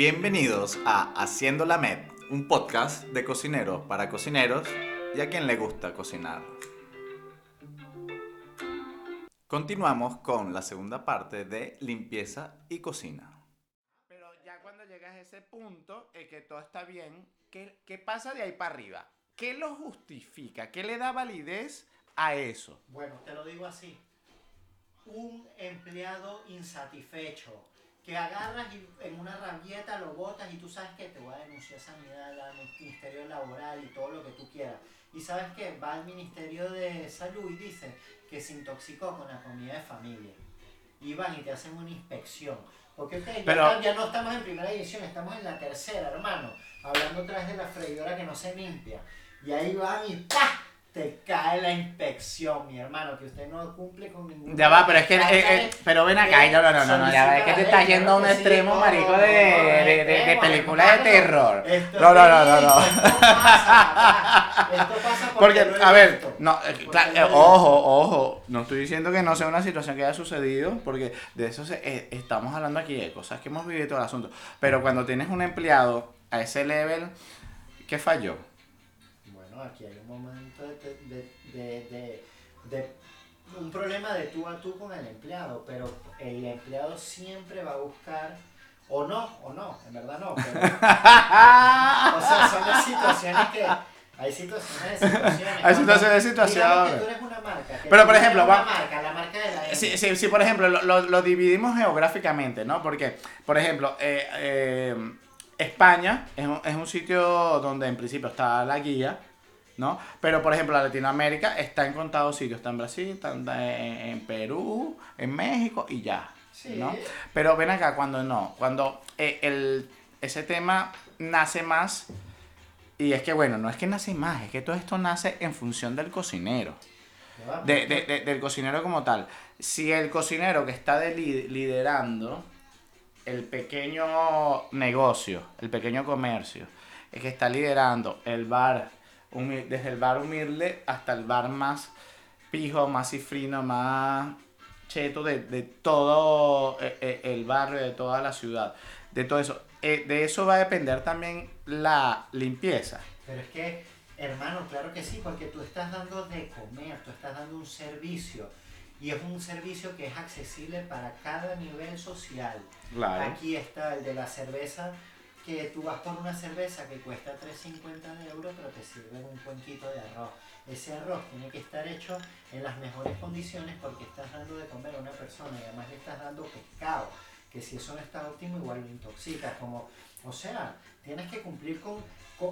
Bienvenidos a Haciendo la Med, un podcast de cocineros para cocineros y a quien le gusta cocinar. Continuamos con la segunda parte de limpieza y cocina. Pero ya cuando llegas a ese punto, en que todo está bien, ¿qué, qué pasa de ahí para arriba? ¿Qué lo justifica? ¿Qué le da validez a eso? Bueno, te lo digo así. Un empleado insatisfecho que agarras y en una rabieta lo botas y tú sabes que te voy a denunciar sanidad, al Ministerio Laboral y todo lo que tú quieras. Y sabes que va al Ministerio de Salud y dice que se intoxicó con la comida de familia. Y van y te hacen una inspección. Porque ok, ya, Pero- está- ya no estamos en primera edición, estamos en la tercera, hermano. Hablando otra vez de la freidora que no se limpia. Y ahí van y ¡pah! Te cae la inspección, mi hermano, que usted no cumple con ningún... Ya va, pero es que, eh, eh, pero ven acá, no, no, no, no, no, ya va, es que te estás yendo a un extremo, marico, de, de, de, de película de terror. No, no, no, no, no. Esto pasa, esto pasa Porque, a ver, no, eh, Porque cla- lo he visto. ojo, ojo, no estoy diciendo que no sea una situación que haya sucedido, porque de eso se- eh, estamos hablando aquí de cosas que hemos vivido todo el asunto. Pero cuando tienes un empleado a ese level, ¿qué falló? Aquí hay un momento de, de, de, un problema de tú a tú con el empleado, pero el empleado siempre va a buscar, o no, o no, en verdad no, pero, o sea, son las situaciones que, hay situaciones de situaciones. Hay situaciones de situaciones. Digamos que tú eres una marca. que Pero, tú por eres ejemplo, una va- marca, la marca de la M. Sí, sí, sí, por ejemplo, lo, lo- lo dividimos geográficamente, ¿no? Porque, por ejemplo, eh, eh, España es un, es un sitio donde en principio está la guía, ¿no? Pero, por ejemplo, Latinoamérica está en contados sitios. Está en Brasil, está en, en Perú, en México y ya, Sí. ¿no? Pero ven acá, cuando no, cuando eh, el, ese tema nace más... Y es que, bueno, no es que nace más, es que todo esto nace en función del cocinero va, de- de- de- del cocinero como tal. Si el cocinero que está de li- liderando el pequeño negocio, el pequeño comercio, es que está liderando el bar, desde el bar humilde hasta el bar más pijo, más cifrino, más cheto de, de todo eh, eh, el barrio, de toda la ciudad, de todo eso. Eh, de eso va a depender también la limpieza. Pero es que, hermano, claro que sí, porque tú estás dando de comer, tú estás dando un servicio. Y es un servicio que es accesible para cada nivel social. Claro. Aquí está el de la cerveza, que tú vas por una cerveza que cuesta 3.50 de euros, pero te sirven un cuenquito de arroz. Ese arroz tiene que estar hecho en las mejores condiciones porque estás dando de comer a una persona y además le estás dando pescado, que si eso no está óptimo igual lo intoxicas. Como, o sea, tienes que cumplir con,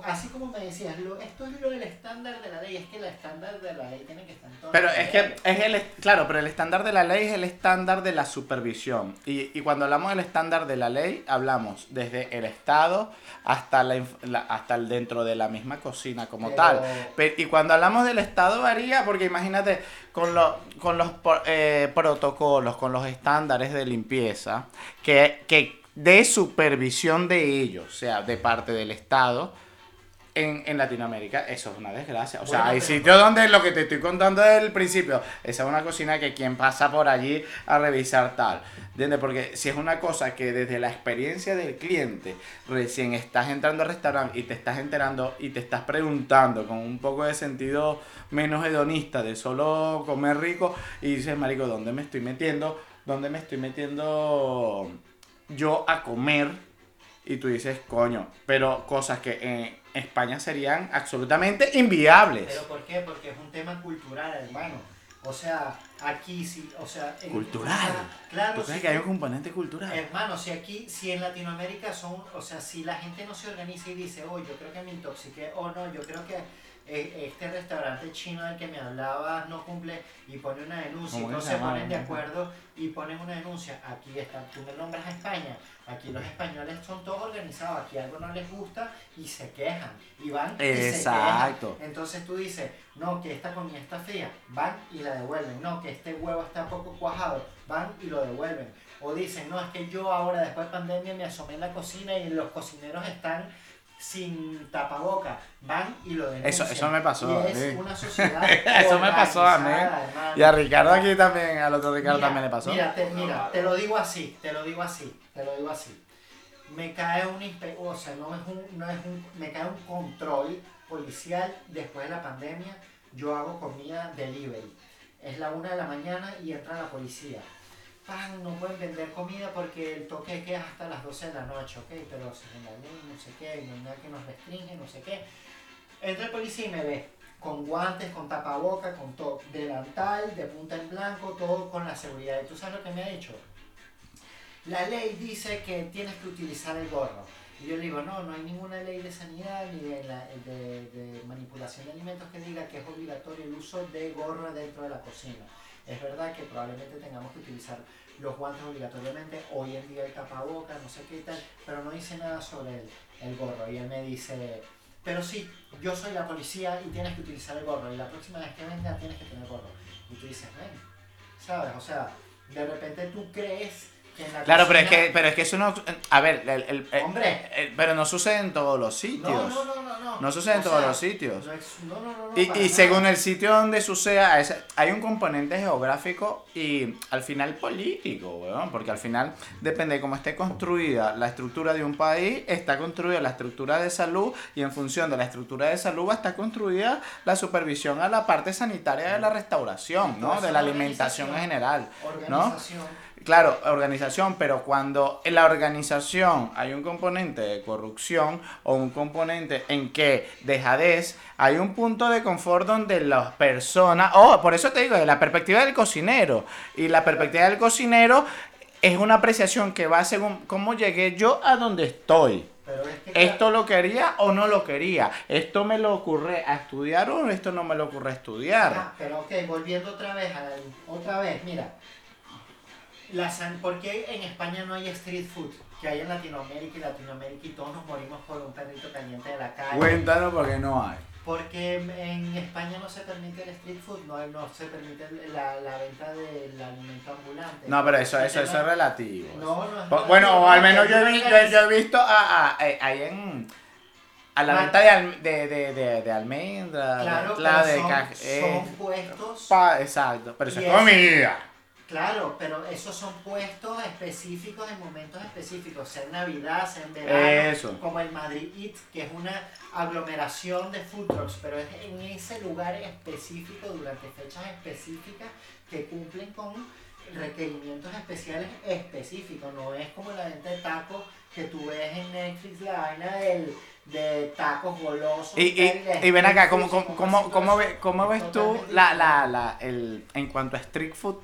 así como me decías, lo, esto es lo del estándar de la ley, es que el estándar de la ley tiene que estar en todos Pero es que es el, claro, pero el estándar de la ley es el estándar de la supervisión. Y, y cuando hablamos del estándar de la ley, hablamos desde el Estado hasta, la, hasta el dentro de la misma cocina como Pero- tal. Y cuando hablamos del Estado varía, porque imagínate, con, lo- con los eh, protocolos, con los estándares de limpieza, que, que de supervisión de ellos, o sea, de parte del Estado, en, en Latinoamérica eso es una desgracia. O sea, Bueno, hay sitios donde lo que te estoy contando desde el principio, esa es una cocina que quien pasa por allí a revisar tal. ¿Entiendes? Porque si es una cosa que desde la experiencia del cliente, recién estás entrando al restaurante y te estás enterando y te estás preguntando con un poco de sentido menos hedonista de solo comer rico y dices, marico, ¿dónde me estoy metiendo? ¿Dónde me estoy metiendo yo a comer? Y tú dices, coño, pero cosas que en España serían absolutamente inviables. ¿Pero por qué? Porque es un tema cultural, hermano. O sea, aquí sí, o sea... en- Cultural. Claro, ¿Tú crees sí, que hay un componente cultural? Hermano, si aquí, si en Latinoamérica son, o sea, si la gente no se organiza y dice, oh, yo creo que me intoxiqué, o no, yo creo que este restaurante chino del que me hablaba no cumple y pone una denuncia, y ¿Cómo que no se ponen de acuerdo y ponen una denuncia. Aquí está, tú me nombras a España, aquí los españoles son todos organizados, aquí algo no les gusta y se quejan, y van y Exacto. se quejan. Entonces tú dices, no, que esta comida está fría, van y la devuelven, no, que este huevo está poco cuajado, van y lo devuelven. O dicen, no, es que yo ahora después de pandemia me asomé en la cocina y los cocineros están sin tapaboca, van y lo denuncian. Eso- eso me pasó, Y es sí. una sociedad Eso me pasó a mí. hermano. Y a Ricardo aquí también, al otro Ricardo Mira, también le pasó. Mira te, mira, te lo digo así, te lo digo así, te lo digo así. me cae un o sea, no es un, no es un, me cae un control policial después de la pandemia, yo hago comida delivery. Es la una de la mañana y entra la policía. Pan, no pueden vender comida porque el toque queda es hasta las 12 de la noche, ok, pero según la ley, no sé qué, hay nada que nos restringe, no sé qué. Entra el policía y me ve con guantes, con tapaboca, con todo, delantal, de punta en blanco, todo con la seguridad. ¿Y tú sabes lo que me ha dicho? La ley dice que tienes que utilizar el gorro. Y yo le digo, no, no hay ninguna ley de sanidad ni de, la- de manipulación de alimentos que diga que es obligatorio el uso de gorro dentro de la cocina. Es verdad que probablemente tengamos que utilizar los guantes obligatoriamente, hoy en día el tapaboca, no sé qué tal, pero no dice nada sobre el, el gorro. Y él me dice, pero sí, yo soy la policía y tienes que utilizar el gorro. Y la próxima vez que venga tienes que tener gorro. Y tú dices, ven, ¿sabes? O sea, de repente tú crees Claro, pero es que, pero es que eso no. A ver, el, el- el- Hombre. el- pero no sucede en todos los sitios. No, no, no, no, no. No sucede en todos los sitios. No, es- no, no, no, Y, y según el sitio donde suceda, ese- hay un componente geográfico y al final político, weón, porque al final depende de cómo esté construida la estructura de un país, está construida la estructura de salud y en función de la estructura de salud va a estar construida la supervisión a la parte sanitaria de la restauración, ¿no? De la alimentación en general, ¿no? Organización. Claro, organización, pero cuando en la organización hay un componente de corrupción o un componente en que dejadez, hay un punto de confort donde las personas, oh, por eso te digo, de la perspectiva del cocinero, y la perspectiva del cocinero es una apreciación que va según cómo llegué yo a donde estoy. Pero es que, ¿Esto lo quería o no lo quería? ¿Esto me lo ocurre a estudiar o esto no me lo ocurre a estudiar? Ah, pero ok, volviendo otra vez, a la- otra vez, mira. La san- ¿Por qué en España no hay street food? Que hay en Latinoamérica y Latinoamérica y todos nos morimos por un perrito caliente de la calle. Cuéntanos porque no hay. Porque en España no se permite el street food, no, no se permite la, la venta del alimento ambulante. No, pero eso, eso, eso es relativo. No, no es Bu- Bueno, relativo, o al menos yo he, vi- yo, he visto a, a- ahí en. A la venta de, de, de, de, de almendra, Claro, de, la de son, ca- eh, son puestos pa- exacto, pero eso es- comida. Claro, pero esos son puestos específicos en momentos específicos, sea en Navidad, sea en verano, Eso. como el Madrid Eat, que es una aglomeración de food trucks, pero es en ese lugar específico, durante fechas específicas, que cumplen con requerimientos especiales específicos, no es como la venta de tacos que tú ves en Netflix, la vaina del, de tacos golosos. Y, y, y ven acá, ¿cómo, cómo, cómo, cómo, todo ve- eso. cómo ves tú la, la, la, el, en cuanto a street food?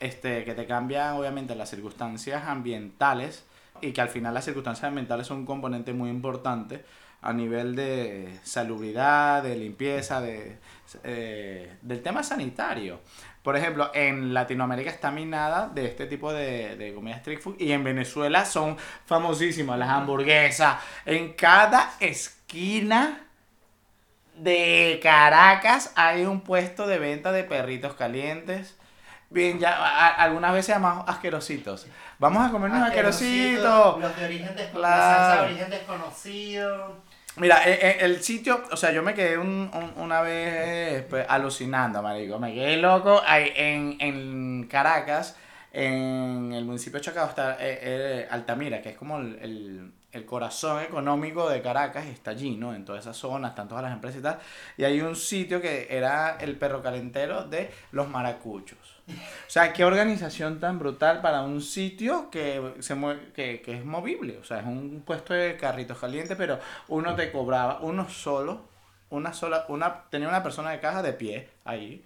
Este, que te cambian obviamente las circunstancias ambientales y que al final las circunstancias ambientales son un componente muy importante a nivel de salubridad, de limpieza, de, eh, del tema sanitario. Por ejemplo, en Latinoamérica está minada de este tipo de, de comida street food y en Venezuela son famosísimas las hamburguesas. En cada esquina de Caracas hay un puesto de venta de perritos calientes. Bien, ya algunas veces llamamos asquerositos. Vamos a comer unos asquerositos. Los de origen desconocido. Salsa de origen desconocido. Mira, e, e, el, sitio, o sea, yo me quedé un, una vez pues, alucinando, marico. Me quedé loco ahí en, en Caracas, en el municipio de Chacao está eh, eh, Altamira, que es como el, el, corazón económico de Caracas, está allí, ¿no? En toda esa zona, están todas las empresas y tal. Y hay un sitio que era el perro calentero de los maracuchos. O sea, qué organización tan brutal para un sitio que, se que, que es movible. O sea, es un puesto de carritos calientes, pero uno te cobraba, uno solo, una sola, una, tenía una persona de caja de pie ahí.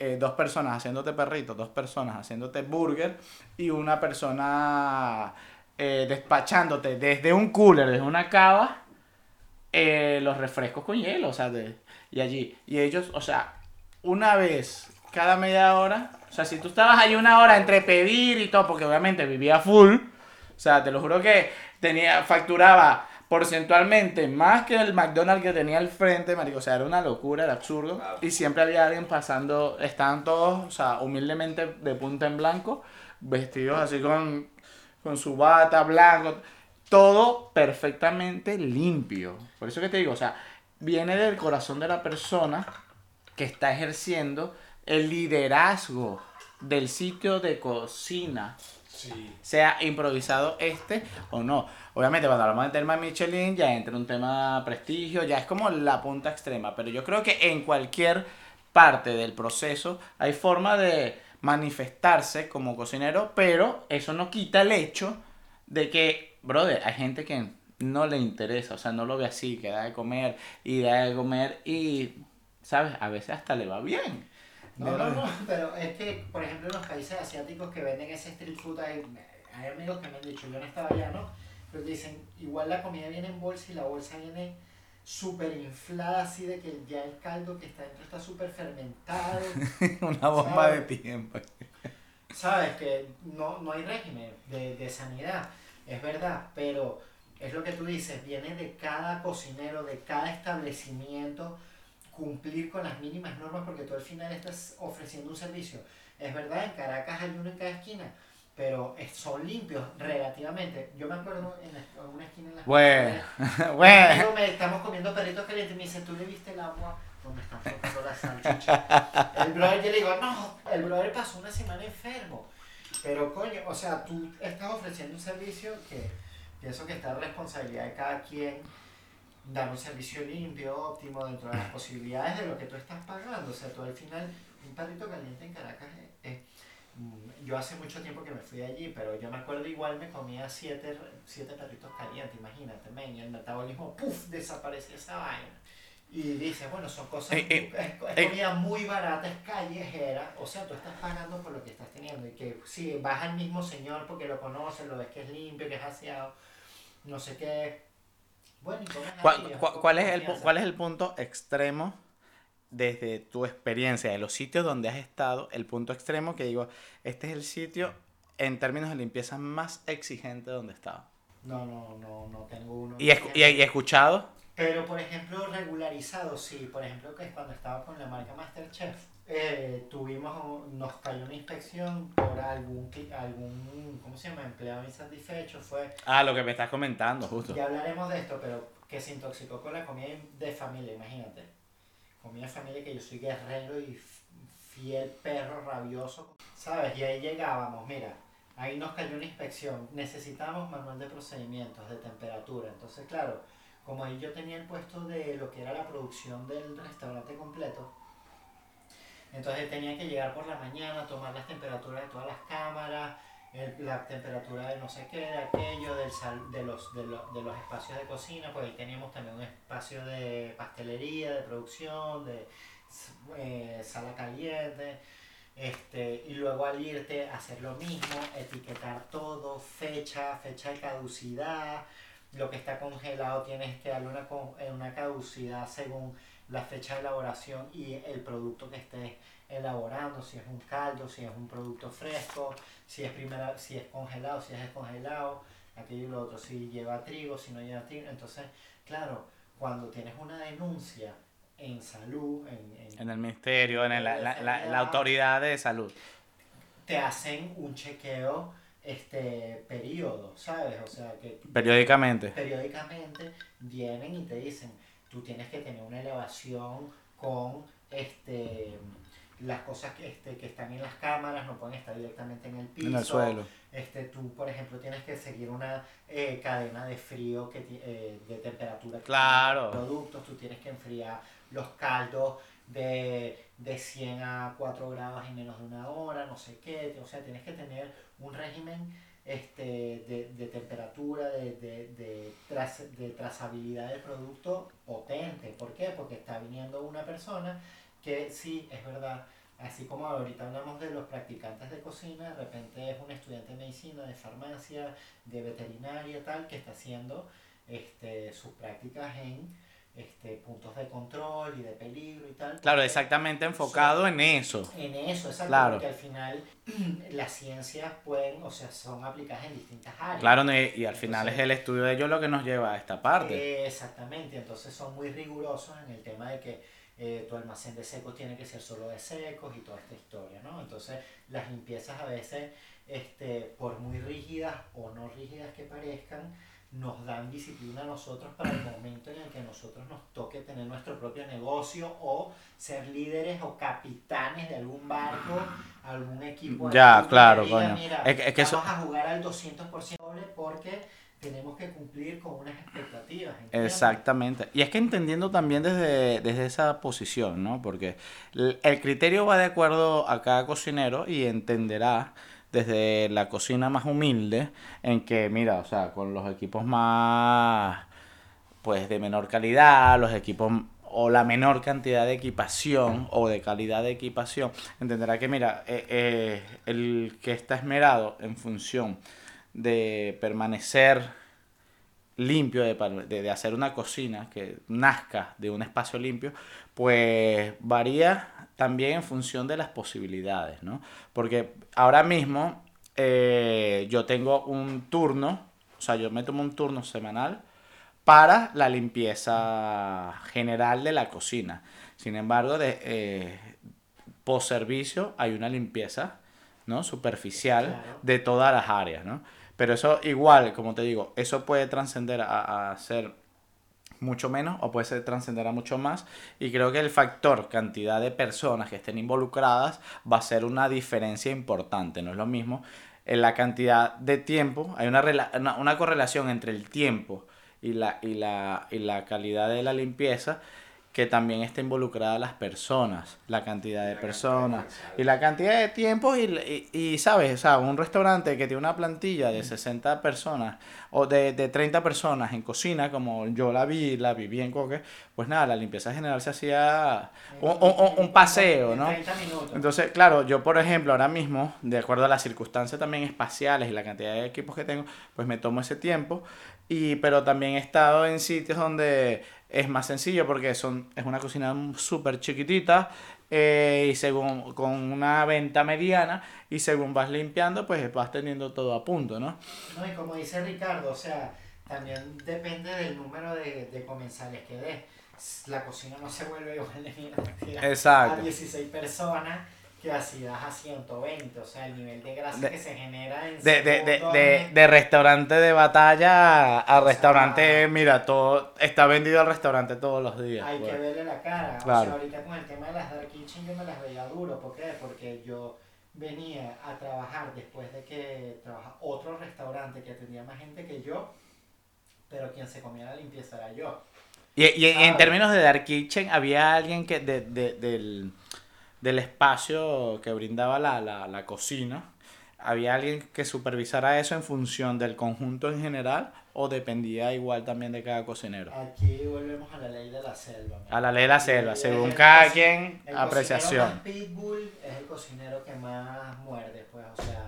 Eh, dos personas haciéndote perritos, dos personas haciéndote burger y una persona eh, despachándote desde un cooler, desde una cava, eh, los refrescos con hielo, o sea, de, y allí. Y ellos, o sea, una vez cada media hora. O sea, si tú estabas ahí una hora entre pedir y todo, porque obviamente vivía full. O sea, te lo juro que tenía, facturaba porcentualmente más que el McDonald's que tenía al frente, marico. O sea, era una locura, era absurdo. Y siempre había alguien pasando, estaban todos, o sea, humildemente de punta en blanco, vestidos así con, con su bata blanco. Todo perfectamente limpio. Por eso que te digo, o sea, viene del corazón de la persona que está ejerciendo el liderazgo del sitio de cocina. Sea improvisado este o no. Obviamente, cuando hablamos de tema Michelin, ya entra un tema prestigio, ya es como la punta extrema. Pero yo creo que en cualquier parte del proceso hay forma de manifestarse como cocinero, pero eso no quita el hecho de que, brother, hay gente que no le interesa, o sea, no lo ve así, que da de comer y da de comer y, ¿sabes? A veces hasta le va bien. No, no, no, pero es que, por ejemplo, en los países asiáticos que venden ese street food, hay, amigos que me han dicho, yo no estaba allá, ¿no? Pero dicen, igual la comida viene en bolsa y la bolsa viene súper inflada, así de que ya el caldo que está dentro está súper fermentado. Una bomba de tiempo. Sabes que no, no hay régimen de, de sanidad, es verdad, pero es lo que tú dices, viene de cada cocinero, de cada establecimiento cumplir con las mínimas normas porque tú al final estás ofreciendo un servicio. Es verdad, en Caracas hay uno en cada esquina, pero son limpios relativamente. Yo me acuerdo en una esquina en la Bueno, bueno. Me, estamos comiendo perritos calientes y me dice, ¿tú le viste el agua donde están flotando las salchichas? El brother, yo le digo, no, el brother pasó una semana enfermo. Pero coño, o sea, tú estás ofreciendo un servicio que pienso que está responsabilidad de cada quien dar un servicio limpio, óptimo, dentro de las posibilidades de lo que tú estás pagando. O sea, tú al final, un perrito caliente en Caracas es, mm, yo hace mucho tiempo que me fui allí, pero yo me acuerdo igual me comía siete, siete perritos calientes, imagínate, men, y el metabolismo, ¡puf!, desaparece esa vaina. Y dice, bueno, son cosas, eh, eh, es, eh. comida muy barata, es callejera, o sea, tú estás pagando por lo que estás teniendo. Y que si vas al mismo señor porque lo conoces, lo ves que es limpio, que es aseado, no sé qué, ¿Cuál, es el, ¿Cuál es el punto extremo desde tu experiencia, de los sitios donde has estado, el punto extremo que digo, este es el sitio en términos de limpieza más exigente donde he estado? No, no, no, no tengo uno. ¿Y, he escuchado? Pero, por ejemplo, regularizado, sí. Por ejemplo, que cuando estaba con la marca Masterchef, eh, tuvimos, nos cayó una inspección por algún, algún, ¿cómo se llama? Empleado insatisfecho, fue... Ah, lo que me estás comentando, justo. Ya hablaremos de esto, pero que se intoxicó con la comida de familia, imagínate. Comida de familia que yo soy guerrero y fiel perro rabioso, ¿sabes? Y ahí llegábamos, mira, ahí nos cayó una inspección, necesitamos manual de procedimientos, de temperatura, entonces claro, como ahí yo tenía el puesto de lo que era la producción del restaurante completo, entonces tenía que llegar por la mañana, tomar las temperaturas de todas las cámaras, la temperatura de no sé qué, de aquello, del de, los, de, los espacios de cocina, pues ahí teníamos también un espacio de pastelería, de producción, de eh, sala caliente. Este, y luego al irte hacer lo mismo, etiquetar todo, fecha, fecha de caducidad, lo que está congelado tienes que darle una, una caducidad según la fecha de elaboración y el producto que estés elaborando, si es un caldo, si es un producto fresco, si es primera, si es congelado, si es descongelado, aquello y lo otro, si lleva trigo, si no lleva trigo. Entonces, claro, cuando tienes una denuncia en salud, en, en- En el ministerio, en el- la, la- la- la autoridad de salud. te hacen un chequeo este periodo, ¿sabes? O sea, que Periódicamente. periódicamente vienen y te dicen, tú tienes que tener una elevación con este las cosas que, este, que están en las cámaras no pueden estar directamente en el piso. En el suelo. Este, tú, por ejemplo, tienes que seguir una eh, cadena de frío, que, eh, de temperatura. que Claro. tienen los productos, tú tienes que enfriar los caldos de, de 100 a 4 grados en menos de una hora, no sé qué. O sea, tienes que tener un régimen este, de, de temperatura, de, de, de, traz- de trazabilidad del producto potente. ¿Por qué? Porque está viniendo una persona que sí, es verdad, así como ahorita hablamos de los practicantes de cocina, de repente es un estudiante de medicina, de farmacia, de veterinaria, tal, que está haciendo este, sus prácticas en este, puntos de control y de peligro y tal. Claro, exactamente enfocado en eso. En eso, exacto, Claro. porque al final las ciencias pueden, o sea, son aplicadas en distintas áreas. Claro, y, y al final es el estudio de ellos lo que nos lleva a esta parte. Eh, exactamente, entonces son muy rigurosos en el tema de que eh, tu almacén de secos tiene que ser solo de secos y toda esta historia, ¿no? Entonces las limpiezas a veces, este, por muy rígidas o no rígidas que parezcan, nos dan disciplina a nosotros para el momento en el que nosotros nos toque tener nuestro propio negocio o ser líderes o capitanes de algún barco, algún equipo. Ya, claro, diga, coño. "Mira, Es que- es que eso- vamos a jugar al 200% doble porque tenemos que cumplir con unas expectativas. ¿entiendes? Exactamente. Y es que entendiendo también desde, desde esa posición, ¿no? Porque el, el criterio va de acuerdo a cada cocinero y entenderá desde la cocina más humilde en que, mira, o sea, con los equipos más, pues, de menor calidad, los equipos o la menor cantidad de equipación o de calidad de equipación, entenderá que, mira, eh, eh, el que está esmerado en función de permanecer limpio, de, de hacer una cocina que nazca de un espacio limpio, pues varía también en función de las posibilidades, ¿no? Porque ahora mismo eh, yo tengo un turno, o sea, yo me tomo un turno semanal para la limpieza general de la cocina. Sin embargo, de, eh, post servicio hay una limpieza ¿no? superficial Claro. de todas las áreas, ¿no? Pero eso igual, como te digo, eso puede trascender a, a ser mucho menos o puede ser trascender mucho más. Y creo que el factor cantidad de personas que estén involucradas va a ser una diferencia importante, no es lo mismo en la cantidad de tiempo, hay una, una correlación entre el tiempo y la, y, la, y la calidad de la limpieza que también está involucrada las personas, la cantidad de la personas cantidad, y la cantidad de tiempo y, y, y, sabes, o sea, un restaurante que tiene una plantilla de 60 personas o de, de 30 personas en cocina, como yo la vi, la viví en Coque, pues nada, la limpieza general se hacía un, un- un- un paseo, ¿no? 30 minutos. Entonces, claro, yo por ejemplo ahora mismo, de acuerdo a las circunstancias también espaciales y la cantidad de equipos que tengo, pues me tomo ese tiempo. Y, pero también he estado en sitios donde es más sencillo porque son, es una cocina súper chiquitita eh, y según con una venta mediana y según vas limpiando pues vas teniendo todo a punto, ¿no? No, y como dice Ricardo, o sea, también depende del número de, de comensales que des. La cocina no se vuelve igual de mierda a 16 personas que así das a 120. O sea, el nivel de grasa De- que se genera en De, de, de, de, es- de restaurante de batalla a restaurante, mira, todo está vendido al restaurante todos los días. Hay pues. que verle la cara. O Claro. sea, ahorita con el tema de las Dark Kitchen yo me las veía duro. ¿Por qué? Porque yo venía a trabajar después de que trabaja otro restaurante que atendía más gente que yo, pero quien se comía la limpieza era yo. Y, y en- términos de Dark Kitchen, había alguien que de, de- del, del espacio que brindaba la, la, la cocina, había alguien que supervisara eso en función del conjunto en general o dependía igual también de cada cocinero. Aquí volvemos a la ley de la selva. ¿no? A la ley de la selva, según el cada quien, el apreciación. cocinero más pitbull es el cocinero que más muerde, pues, o sea,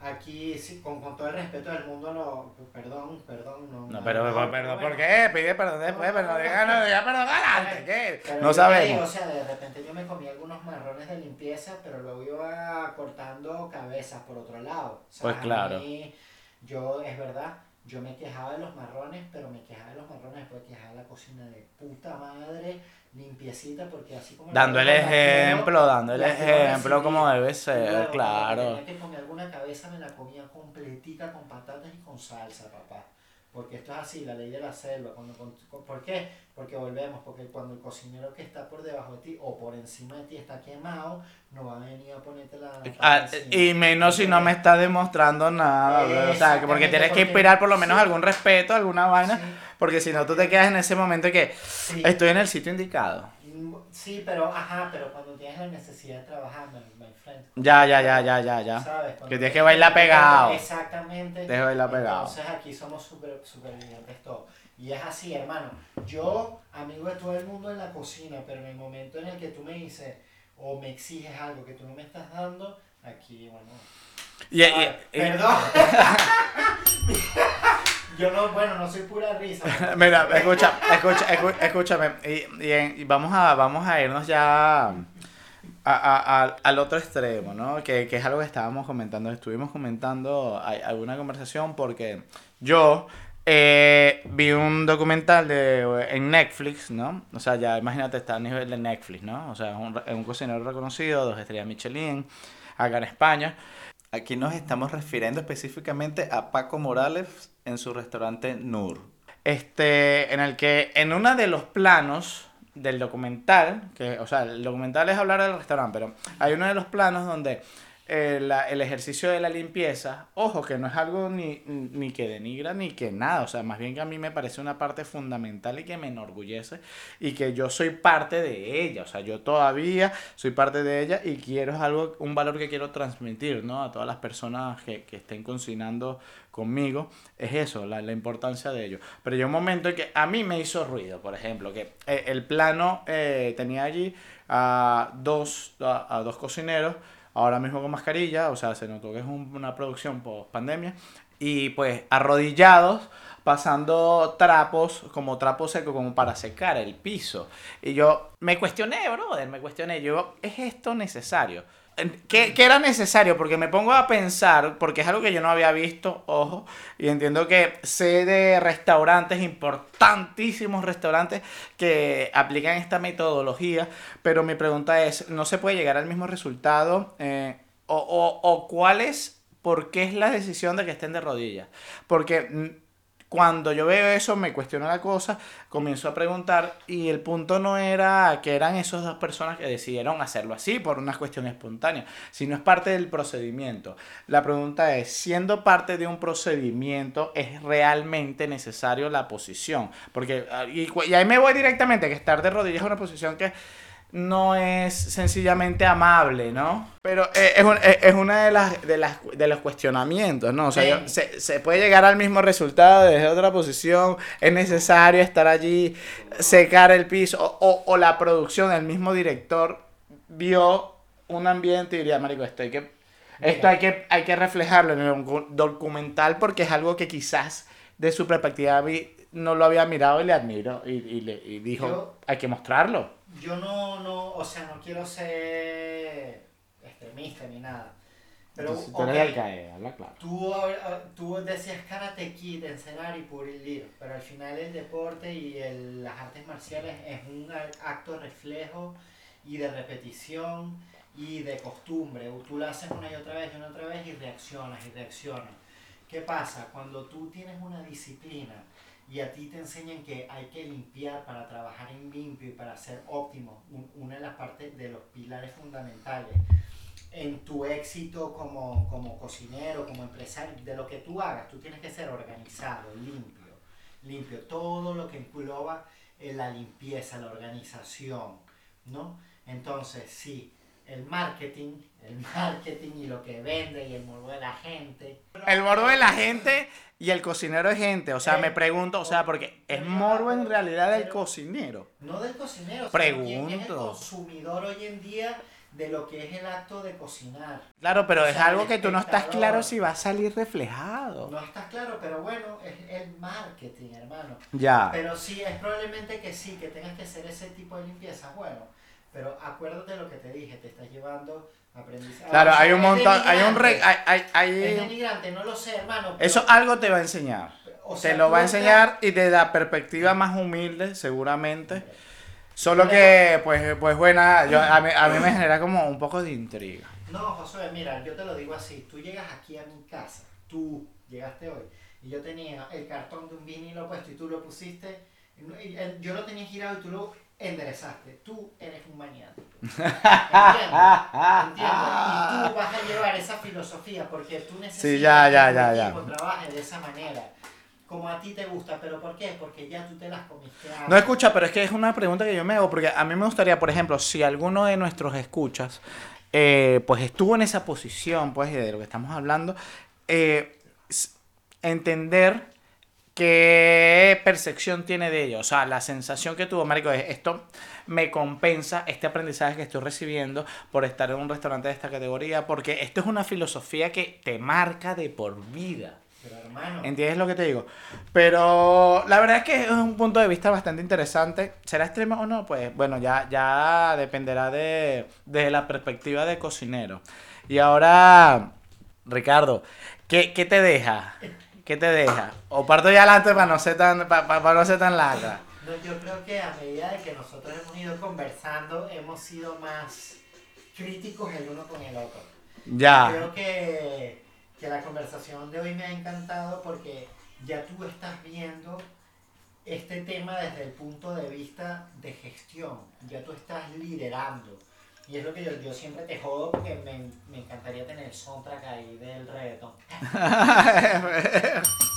aquí, sí, con, con todo el respeto del mundo, no, perdón, perdón, no. No, pero, pero, pero, bueno. ¿por qué? Pide perdón después, pero no diga, no diga perdón adelante, ¿qué? Pero No sabemos. o sea, de repente yo me comí algunos marrones de limpieza, pero luego iba cortando cabezas por otro lado. O sea, Pues a claro. mí, yo, es verdad, yo me quejaba de los marrones, pero me quejaba de los marrones después quejaba de la cocina de puta madre, limpiecita, porque así como... Dando el ejemplo, dando el ejemplo como debe ser, claro. Tenía que comer alguna cabeza, me la comía completica con patatas y con salsa, papá. Porque esto es así, la ley de la selva. Cuando, ¿Por qué? Porque volvemos, porque cuando el cocinero que está por debajo de ti o por encima de ti está quemado, no va a ponerte la... Ah, encima. y menos si no me está demostrando nada, bro. o sea, que porque tienes que inspirar por lo menos sí. algún respeto, alguna vaina, Sí, porque si no tú te quedas en ese momento que sí. estoy en el sitio indicado. Mm, Sí, pero, ajá, pero cuando tienes la necesidad de trabajar, my, my friend. Ya, ya, ya, ya, ya, ya. ¿Sabes? Cuando Que tienes que bailar pegado. Exactamente. Tienes que bailar pegado. Entonces aquí somos super, supervivientes todos. Y es así, hermano. Yo, amigo de todo el mundo en la cocina, pero en el momento en el que tú me dices o me exiges algo que tú no me estás dando, aquí, bueno. Y- y- ¿sabes? y- Perdón. Yo no, bueno, no soy pura risa. Mira, escucha, escucha, escu- escúchame, y, y en- y vamos, a, vamos a irnos ya a- a- a- al otro extremo, ¿no? Que, que es algo que estábamos comentando, estuvimos comentando alguna conversación porque yo eh, vi un documental de, en Netflix, ¿no? O sea, ya imagínate, está a nivel de Netflix, ¿no? O sea, es un, cocinero reconocido, dos estrellas Michelin, acá en España. Aquí nos estamos refiriendo específicamente a Paco Morales en su restaurante Nur. este, en el que en uno de los planos del documental, que, o sea, el documental es hablar del restaurante, pero hay uno de los planos donde eh, la- el ejercicio de la limpieza, ojo, que no es algo ni, ni que denigra ni que nada, o sea, más bien que a mí me parece una parte fundamental y que me enorgullece y que yo soy parte de ella, o sea, yo todavía soy parte de ella y quiero es algo, un valor que quiero transmitir, ¿no? A todas las personas que, que estén cocinando conmigo, es eso, la, la importancia de ello. Pero hay un momento en que a mí me hizo ruido, por ejemplo, que eh, el plano eh, tenía allí a dos, a, a dos cocineros, ahora mismo con mascarilla, o sea, se notó que es un- una producción post pandemia, y pues arrodillados, pasando trapos, como trapo seco, como para secar el piso. Y yo me cuestioné, brother, me cuestioné, yo, ¿es esto necesario? ¿Qué, qué era necesario? Porque me pongo a pensar, porque es algo que yo no había visto, ojo, y entiendo que sé de restaurantes, importantísimos restaurantes, que aplican esta metodología, pero mi pregunta es, ¿no se puede llegar al mismo resultado? Eh, o, o, o cuál es, por qué es la decisión de que estén de rodillas? Porque mm, cuando yo veo eso, me cuestiono la cosa, comienzo a preguntar y el punto no era que eran esas dos personas que decidieron hacerlo así por una cuestión espontánea, sino es parte del procedimiento. La pregunta es, siendo parte de un procedimiento, ¿es realmente necesario la posición? Porque, ah, y, y ahí me voy directamente, que estar de rodillas es una posición que no es sencillamente amable, ¿no? Pero eh, es, un- eh, es una de las, de las de los cuestionamientos, ¿no? O sea, yo- se, se puede llegar al mismo resultado desde otra posición, es necesario estar allí, secar el piso, o, o- o la producción, el mismo director vio un ambiente y diría, marico, esto hay que, esto hay que, hay que reflejarlo en el docu- documental porque es algo que quizás de su perspectiva no lo había mirado y le admiro y, y le, y dijo, Yo- hay que mostrarlo. Yo no, no, o sea, no quiero ser extremista ni nada. Pero, Entonces, tú ok, eres habla claro. Tú, tú decías Karate Kid, encenar y pulir, pero al final el deporte y el- las artes marciales es un acto reflejo y de repetición y de costumbre. Tú lo haces una y otra vez y una y otra vez y reaccionas y reaccionas. ¿Qué pasa? Cuando tú tienes una disciplina y a ti te enseñan que hay que limpiar para trabajar en limpio y para ser óptimo, un- una de las partes de los pilares fundamentales en tu éxito como, como cocinero, como empresario, de lo que tú hagas, tú tienes que ser organizado, limpio, limpio, todo lo que engloba eh, la limpieza, la organización, ¿no? Entonces, sí, el marketing, el marketing y lo que vende y el morbo de la gente. El morbo de la gente y el cocinero es gente. O sea, Eh, me pregunto, o sea, porque es morbo en realidad del cocinero. No del cocinero, sino Pregunto. es el consumidor hoy en día de lo que es el acto de cocinar. Claro, pero O es algo que tú no estás claro si va a salir reflejado. No está claro, pero bueno, es el marketing, hermano. Ya. Pero sí, es probablemente que sí, que tengas que hacer ese tipo de limpieza, bueno. Pero acuérdate de lo que te dije, te estás llevando aprendizaje. Claro, hay un montón, hay un re, denigrante, hay, hay, Es hay- denigrante, no lo sé, hermano. pero- eso algo te va a enseñar. o Te lo va a estás- enseñar y desde la perspectiva más humilde, seguramente. Solo que, pues, pues bueno, yo, a, mí, a mí me genera como un poco de intriga. No, Josué, mira, yo te lo digo así. Tú llegas aquí a mi casa, tú llegaste hoy, y yo tenía el cartón de un vinilo puesto y tú lo pusiste. yo lo tenía girado y tú lo enderezaste. Tú eres un maniático. ¿Entiendes? ¿Entiendes? Y tú vas a llevar esa filosofía porque tú necesitas ya, ya, que tu equipo trabaje de esa manera. Como a ti te gusta, pero ¿por qué? Porque ya tú te las comiste. antes. No escucha, pero es que es una pregunta que yo me hago, porque a mí me gustaría, por ejemplo, si alguno de nuestros escuchas, eh, pues estuvo en esa posición, pues, de lo que estamos hablando, eh, entender qué percepción tiene de ello, o sea, la sensación que tuvo, marico, es esto me compensa este aprendizaje que estoy recibiendo por estar en un restaurante de esta categoría, porque esto es una filosofía que te marca de por vida. Pero hermano, ¿Entiendes lo que te digo? Pero la verdad es que es un punto de vista bastante interesante. ¿Será extremo o no? Pues bueno, ya, ya dependerá de, de la perspectiva de cocinero. Y ahora, Ricardo, ¿qué, qué te deja? ¿Qué te deja? O parto ya adelante para no ser tan, para, para no ser tan larga. No, yo creo que a medida de que nosotros hemos ido conversando, hemos sido más críticos el uno con el otro. Ya. Creo que, que la conversación de hoy me ha encantado porque ya tú estás viendo este tema desde el punto de vista de gestión. Ya tú estás liderando. Y es lo que yo, yo siempre te jodo porque me, me encantaría tener el soundtrack ahí del reggaetón.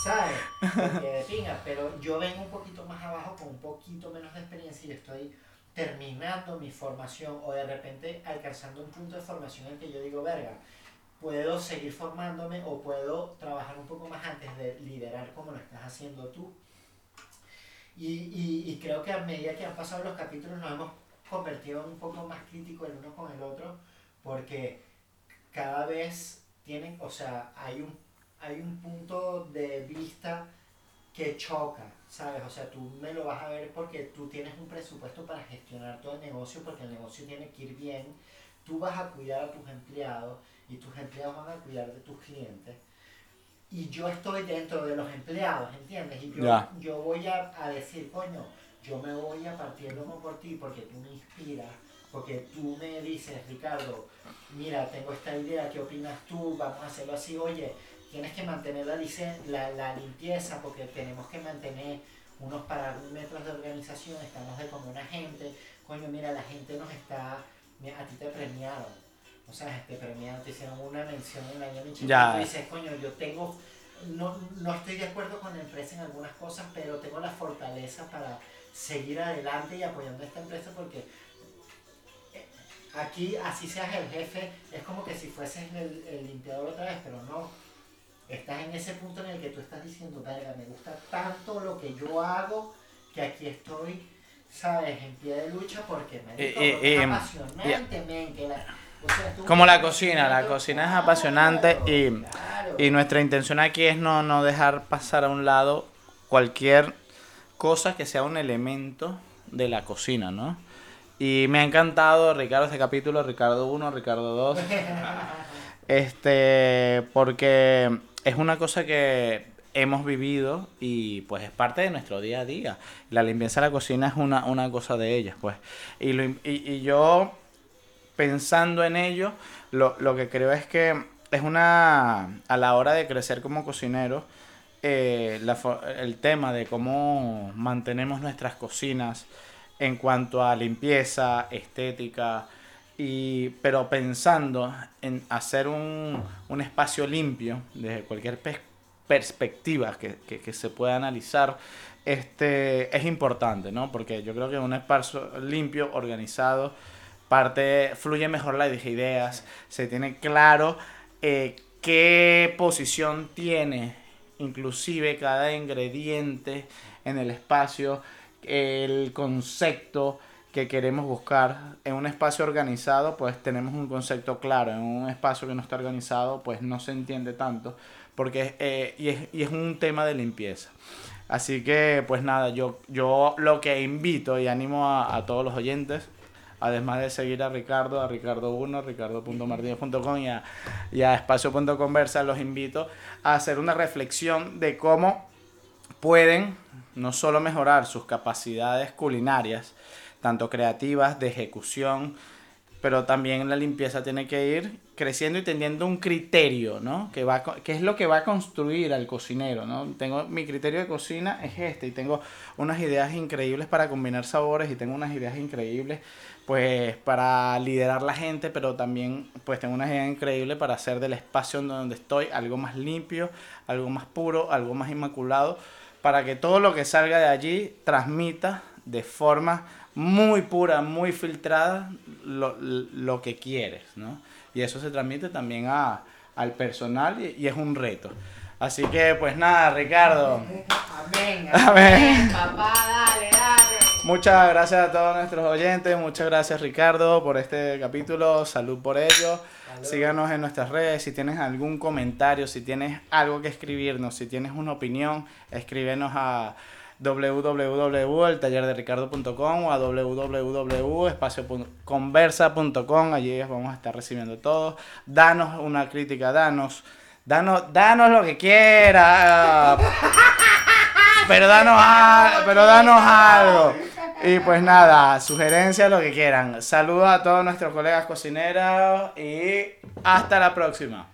¿Sabes? Porque de pinga, pero yo vengo un poquito más abajo con un poquito menos de experiencia y estoy terminando mi formación o de repente alcanzando un punto de formación en el que yo digo, verga, puedo seguir formándome o puedo trabajar un poco más antes de liderar como lo estás haciendo tú. Y, y, y creo que a medida que han pasado los capítulos nos hemos convertido en un poco más críticos el uno con el otro porque cada vez tienen, o sea, hay un, hay un punto de vista que choca, ¿sabes? O sea, tú me lo vas a ver porque tú tienes un presupuesto para gestionar todo el negocio, porque el negocio tiene que ir bien, tú vas a cuidar a tus empleados y tus empleados van a cuidar de tus clientes. Y yo estoy dentro de los empleados, ¿entiendes? Y yo, Ya. yo voy a, a decir, coño, yo me voy a partir lomo por ti porque tú me inspiras, porque tú me dices, Ricardo, mira, tengo esta idea, ¿qué opinas tú? Vamos a hacerlo así, oye, tienes que mantener la, la, la limpieza porque tenemos que mantener unos parámetros de organización, estamos de como una gente, coño, mira, la gente nos está, a ti te premiaron, o sea, te premiaron, te hicieron una mención en la año Ya. y tú dices, coño, yo tengo, no, no estoy de acuerdo con la empresa en algunas cosas, pero tengo la fortaleza para seguir adelante y apoyando a esta empresa porque eh, aquí, así seas el jefe, es como que si fueses el, el limpiador otra vez, pero no. Estás en ese punto en el que tú estás diciendo, verga, me gusta tanto lo que yo hago que aquí estoy, ¿sabes? En pie de lucha porque me porque es y- apasionante, que la- o sea, tú- Como la cocina, la cocina es apasionante y- claro. Y nuestra intención aquí es no, no dejar pasar a un lado cualquier cosa que sea un elemento de la cocina, ¿no? Y me ha encantado, Ricardo, este capítulo, Ricardo 1, Ricardo 2, este, porque es una cosa que hemos vivido y pues es parte de nuestro día a día. La limpieza de la cocina es una, una cosa de ellas, pues. Y, lo y, y yo, pensando en ello, lo, lo que creo es que es una, a la hora de crecer como cocinero, eh, el tema de cómo mantenemos nuestras cocinas en cuanto a limpieza, estética, y, pero pensando en hacer un, un espacio limpio desde cualquier perspectiva que, que- se pueda analizar, este, es importante, ¿no? Porque yo creo que un espacio limpio, organizado, parte, fluye mejor la ideas, se tiene claro eh, qué posición tiene inclusive cada ingrediente en el espacio, el concepto que queremos buscar. En un espacio organizado, pues tenemos un concepto claro. En un espacio que no está organizado, pues no se entiende tanto. Porque eh, y, es, y es un tema de limpieza. Así que, pues nada, yo, yo lo que invito y animo a, a todos los oyentes además de seguir a Ricardo, a Ricardo1, ricardo.martínez.com y a, y a espacio.conversa, los invito a hacer una reflexión de cómo pueden no solo mejorar sus capacidades culinarias, tanto creativas, de ejecución, pero también la limpieza tiene que ir creciendo y teniendo un criterio, ¿no? Que, va, que es lo que va a construir al cocinero, ¿no? Tengo, mi criterio de cocina es este y tengo unas ideas increíbles para combinar sabores y tengo unas ideas increíbles pues para liderar la gente, pero también pues tengo una idea increíble para hacer del espacio donde estoy algo más limpio, algo más puro, algo más inmaculado, para que todo lo que salga de allí transmita de forma muy pura, muy filtrada lo, lo que quieres, ¿no? Y eso se transmite también a, al personal y, y, es un reto. Así que pues nada, Ricardo. Amén. Amén. Papá, dale, dale. Muchas gracias a todos nuestros oyentes, muchas gracias Ricardo por este capítulo, salud por ello. Síganos en nuestras redes, si tienes algún comentario, si tienes algo que escribirnos, si tienes una opinión, escríbenos a www.eltallerdericardo.com o a www.espacioconversa.com, allí vamos a estar recibiendo todo. Danos una crítica, danos, danos, danos lo que quieras. Pero danos, pero danos algo. Y pues nada, sugerencias, lo que quieran. Saludos a todos nuestros colegas cocineros y hasta la próxima.